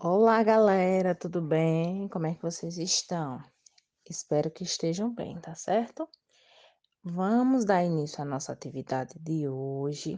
Olá, galera, tudo bem? Como é que vocês estão? Espero que estejam bem, tá certo? Vamos dar início à nossa atividade de hoje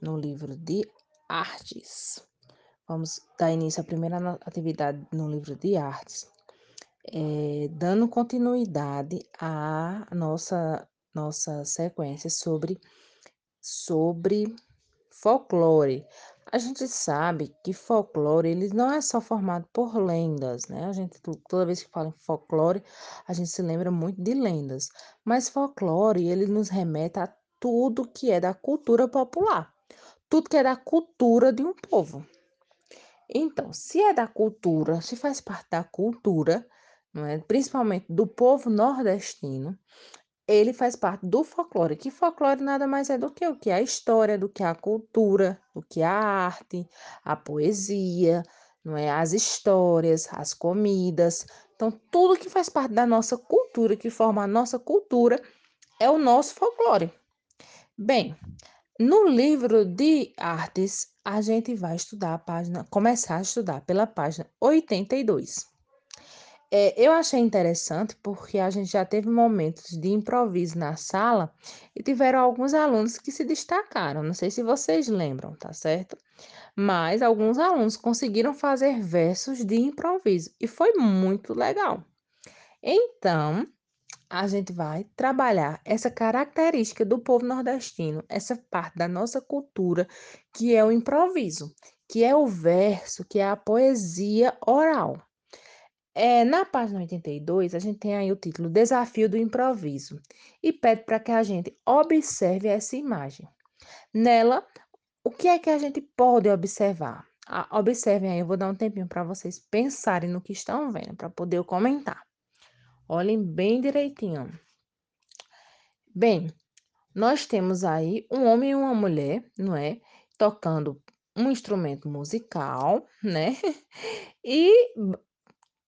no livro de artes. Vamos dar início à primeira atividade no livro de artes, é, dando continuidade à nossa, nossa sequência sobre, sobre folclore. A gente sabe que folclore ele não é só formado por lendas, né? A gente toda vez que fala em folclore, a gente se lembra muito de lendas, mas folclore ele nos remete a tudo que é da cultura popular, tudo que é da cultura de um povo. Então, se é da cultura, se faz parte da cultura, não é? principalmente do povo nordestino, ele faz parte do folclore, que folclore nada mais é do que o que a história, do que a cultura, do que a arte, a poesia, não é? As histórias, as comidas. Então, tudo que faz parte da nossa cultura, que forma a nossa cultura, é o nosso folclore. Bem, no livro de artes, a gente vai estudar a página, começar a estudar pela página 82. É, eu achei interessante porque a gente já teve momentos de improviso na sala e tiveram alguns alunos que se destacaram. Não sei se vocês lembram, tá certo? Mas alguns alunos conseguiram fazer versos de improviso e foi muito legal. Então, a gente vai trabalhar essa característica do povo nordestino, essa parte da nossa cultura, que é o improviso, que é o verso, que é a poesia oral. É, na página 82, a gente tem aí o título Desafio do Improviso e pede para que a gente observe essa imagem. Nela, o que é que a gente pode observar? Ah, observem aí, eu vou dar um tempinho para vocês pensarem no que estão vendo, para poder comentar. Olhem bem direitinho. Bem, nós temos aí um homem e uma mulher, não é? Tocando um instrumento musical, né? E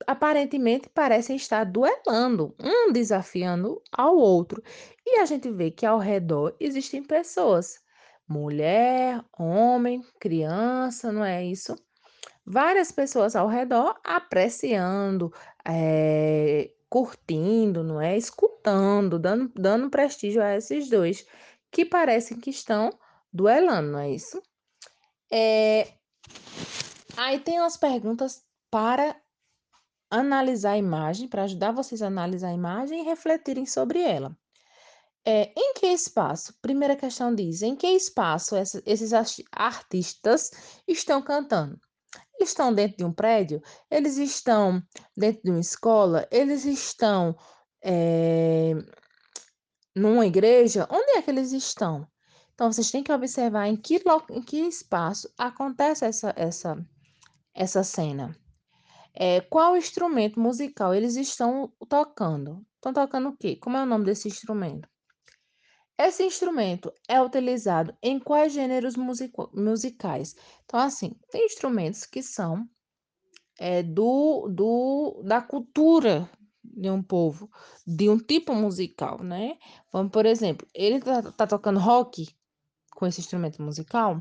aparentemente parecem estar duelando, um desafiando ao outro. E a gente vê que ao redor existem pessoas, mulher, homem, criança, não é isso? Várias pessoas ao redor apreciando, é, curtindo, não é? Escutando, dando, dando prestígio a esses dois que parecem que estão duelando, não é isso? É... Aí tem umas perguntas para analisar a imagem, para ajudar vocês a analisar a imagem e refletirem sobre ela. É, em que espaço? Primeira questão diz: em que espaço essa, esses artistas estão cantando? Eles estão dentro de um prédio? Eles estão dentro de uma escola? Eles estão é, numa igreja? Onde é que eles estão? Então, vocês têm que observar em que, em que espaço acontece essa, essa, essa cena. É, qual instrumento musical eles estão tocando? Estão tocando o quê? Como é o nome desse instrumento? Esse instrumento é utilizado em quais gêneros musicais? Então, assim, tem instrumentos que são é, do, do, da cultura de um povo, de um tipo musical, né? Vamos, por exemplo, ele tá, tá tocando rock com esse instrumento musical?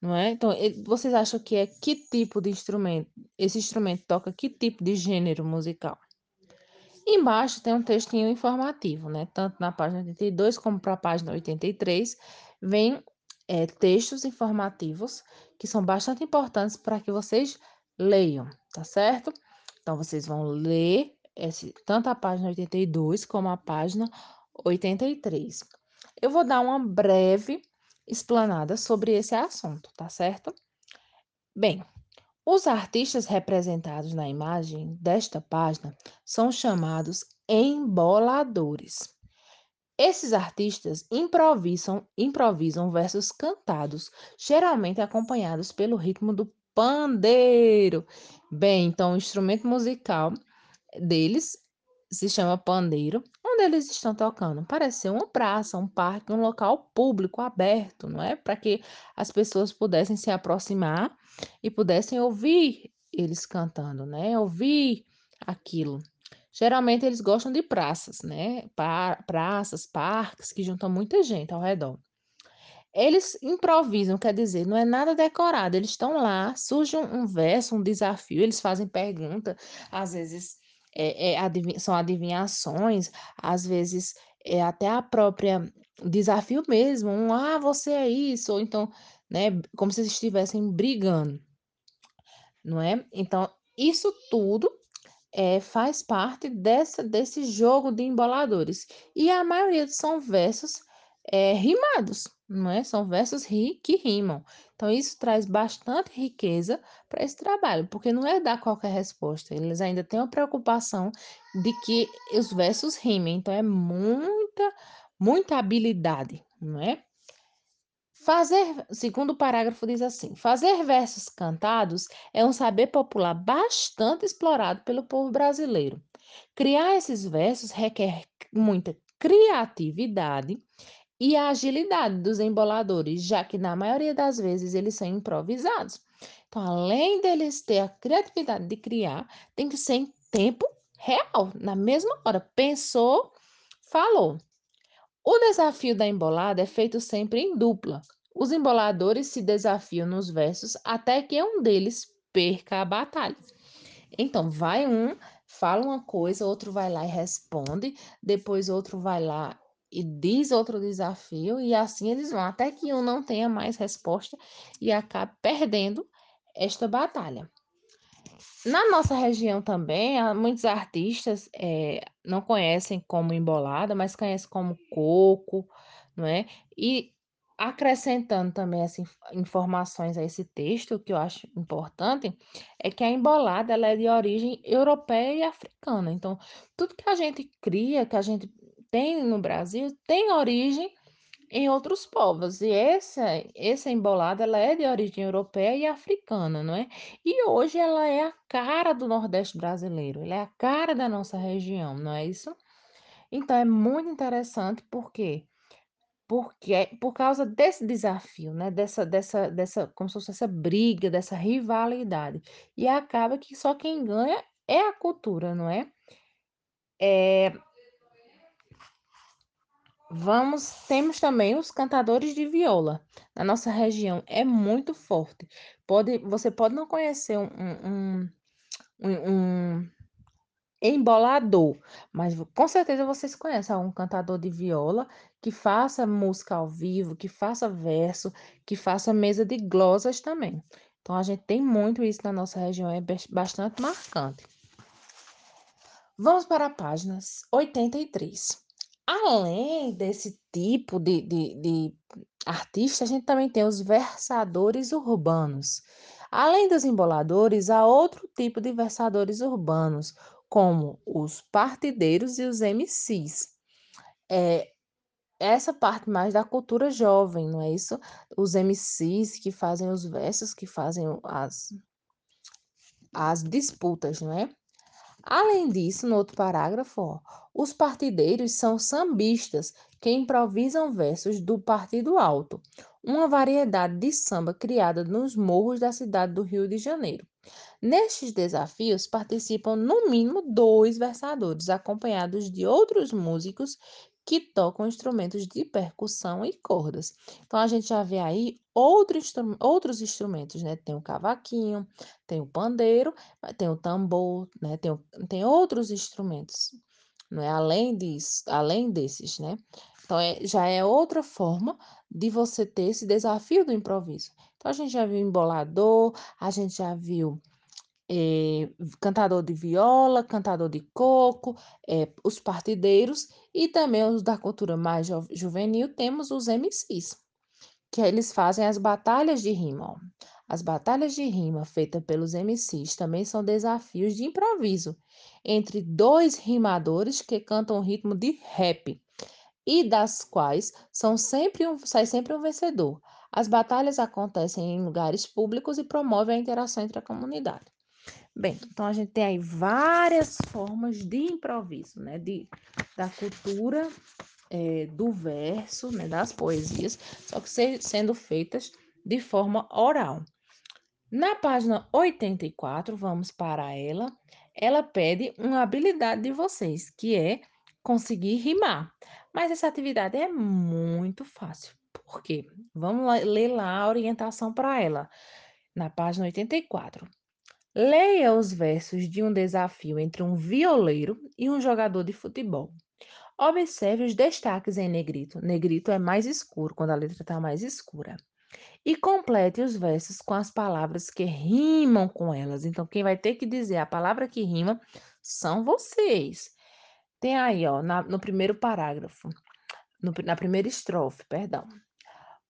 Não é? Então, vocês acham que é que tipo de instrumento? Esse instrumento toca que tipo de gênero musical? Embaixo tem um textinho informativo, né? Tanto na página 82 como para a página 83, vem é, textos informativos que são bastante importantes para que vocês leiam, tá certo? Então, vocês vão ler esse, tanto a página 82 como a página 83. Eu vou dar uma breve explanada sobre esse assunto, tá certo? Bem, os artistas representados na imagem desta página são chamados emboladores. Esses artistas improvisam, improvisam versos cantados, geralmente acompanhados pelo ritmo do pandeiro. Bem, então o instrumento musical deles se chama pandeiro onde eles estão tocando? Parece ser uma praça, um parque, um local público aberto, não é? Para que as pessoas pudessem se aproximar e pudessem ouvir eles cantando, né? Ouvir aquilo. Geralmente eles gostam de praças, né? praças, parques que juntam muita gente ao redor. Eles improvisam, quer dizer, não é nada decorado, eles estão lá, surge um um verso, um desafio, eles fazem pergunta, às vezes, eh eh, adivi são adivinhações, às vezes, é até a própria desafio mesmo, um: "Ah, você é isso", ou então, né, como se estivessem brigando, não é. Então, isso tudo eh, faz parte dessa desse jogo de emboladores. E a maioria são versos, eh, rimados, não é, são versos ri que rimam. Então isso traz bastante riqueza para esse trabalho, porque não é dar qualquer resposta, eles ainda têm uma preocupação de que os versos rimem, então é muita, muita habilidade, não é. Fazer segundo o parágrafo diz assim: "Fazer versos cantados é um saber popular bastante explorado pelo povo brasileiro. Criar esses versos requer muita criatividade e agilidade dos emboladores, já que na maioria das vezes eles são improvisados. Então, além deles ter a criatividade de criar, tem que ser em tempo real, na mesma hora. Pensou, falou. O desafio da embolada é feito sempre em dupla. Os emboladores se desafiam nos versos até que um deles perca a batalha. Então, vai um, fala uma coisa, outro vai lá e responde, depois outro vai lá e diz outro desafio, e assim eles vão, até que um não tenha mais resposta e acabe perdendo esta batalha. Na nossa região também, muitos artistas, eh, não conhecem como embolada, mas conhecem como coco, não é? E acrescentando também inf informações a esse texto, que eu acho importante, é que a embolada ela é de origem europeia e africana. Então, tudo que a gente cria, que a gente tem no Brasil, tem origem em outros povos. E essa essa embolada, ela é de origem europeia e africana, não é? E hoje ela é a cara do Nordeste brasileiro, ela é a cara da nossa região, não é isso? Então é muito interessante, por quê? Porque é por causa desse desafio, né, dessa dessa dessa como se fosse essa briga, dessa rivalidade. E acaba que só quem ganha é a cultura, não é? Eh Vamos temos também os cantadores de viola. Na nossa região é muito forte. Pode você pode não conhecer um um um um embolador, mas com certeza vocês conhecem algum cantador de viola que faça música ao vivo, que faça verso, que faça mesa de glosas também. Então a gente tem muito isso na nossa região, é bas bastante marcante. Vamos para a página 83. Além desse tipo de de de artista, a gente também tem os versadores urbanos. Além dos emboladores, há outro tipo de versadores urbanos, como os partideiros e os MCs. Eh, essa parte mais da cultura jovem, não é isso? Os MCs que fazem os versos, que fazem as as disputas, não é? Além disso, no outro parágrafo, ó, os partideiros são sambistas que improvisam versos do partido alto, uma variedade de samba criada nos morros da cidade do Rio de Janeiro. Nestes desafios participam no mínimo dois versadores, acompanhados de outros músicos que tocam instrumentos de percussão e cordas. Então a gente já vê aí outro instru- outros instrumentos, né? Tem o cavaquinho, tem o pandeiro, mas tem o tambor, né? Tem, o- tem outros instrumentos, não é? Além disso, além desses, né? Então é, já é outra forma de você ter esse desafio do improviso. Então a gente já viu embolador, a gente já viu eh, cantador de viola, cantador de coco, eh, os partideiros e também os da cultura mais juvenil, temos os MCs, que eles fazem as batalhas de rima. ó. As batalhas de rima feitas pelos MCs também são desafios de improviso entre dois rimadores que cantam ritmo de rap e das quais são sempre um, sai sempre um vencedor. As batalhas acontecem em lugares públicos e promovem a interação entre a comunidade. Bem, então a gente tem aí várias formas de improviso, né? De, da cultura eh, do verso, né? Das poesias, só que se- sendo feitas de forma oral. Na página 84, vamos para ela. Ela pede uma habilidade de vocês, que é conseguir rimar. Mas essa atividade é muito fácil. Por quê? Vamos lá, ler lá a orientação para ela, na página 84. Leia os versos de um desafio entre um violeiro e um jogador de futebol. Observe os destaques em negrito. Negrito é mais escuro, quando a letra está mais escura. E complete os versos com as palavras que rimam com elas. Então, quem vai ter que dizer a palavra que rima são vocês. Tem aí, ó, na, no primeiro parágrafo, no, na primeira estrofe, perdão.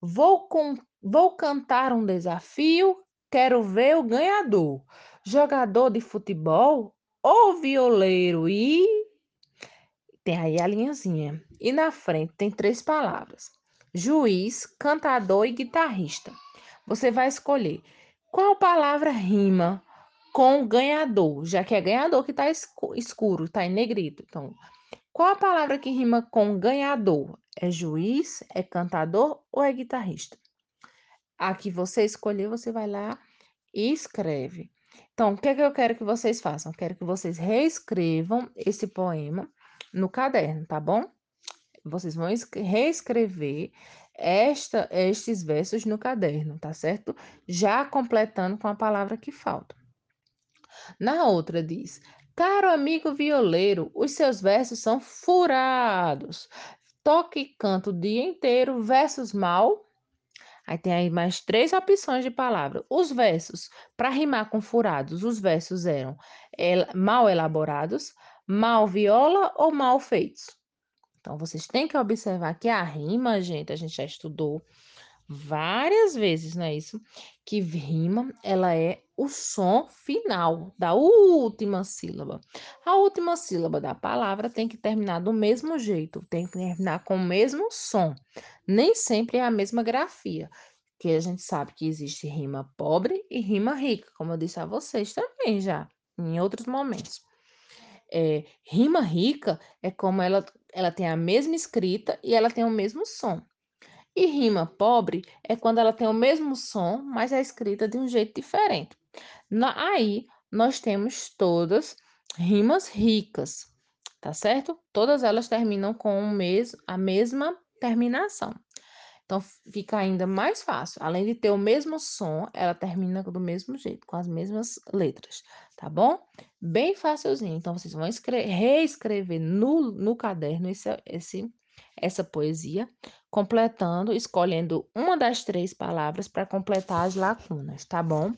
Vou, com, vou cantar um desafio, quero ver o ganhador. Jogador de futebol ou violeiro e tem aí a linhazinha. E na frente tem três palavras: juiz, cantador e guitarrista. Você vai escolher qual palavra rima com ganhador, já que é ganhador que está escuro, está em negrito. Então, qual a palavra que rima com ganhador? É juiz, é cantador ou é guitarrista? A que você escolher, você vai lá e escreve. Então, o que, é que eu quero que vocês façam? Quero que vocês reescrevam esse poema no caderno, tá bom? Vocês vão reescrever esta, estes versos no caderno, tá certo? Já completando com a palavra que falta. Na outra diz: Caro amigo violeiro, os seus versos são furados. Toque e canto o dia inteiro, versos mal. Aí tem aí mais três opções de palavra. Os versos, para rimar com furados, os versos eram el mal elaborados, mal viola ou mal feitos. Então, vocês têm que observar que a rima, gente, a gente já estudou várias vezes, não é isso? Que rima, ela é o som final da última sílaba. A última sílaba da palavra tem que terminar do mesmo jeito, tem que terminar com o mesmo som. Nem sempre é a mesma grafia, que a gente sabe que existe rima pobre e rima rica, como eu disse a vocês também já, em outros momentos. É, rima rica é como ela, ela tem a mesma escrita e ela tem o mesmo som. E rima pobre é quando ela tem o mesmo som, mas é escrita de um jeito diferente. Na, aí nós temos todas rimas ricas, tá certo? Todas elas terminam com o mes a mesma terminação. Então fica ainda mais fácil. Além de ter o mesmo som, ela termina do mesmo jeito, com as mesmas letras, tá bom? Bem facilzinho. Então vocês vão reescrever no, no caderno esse, esse, essa poesia, completando, escolhendo uma das três palavras para completar as lacunas, tá bom?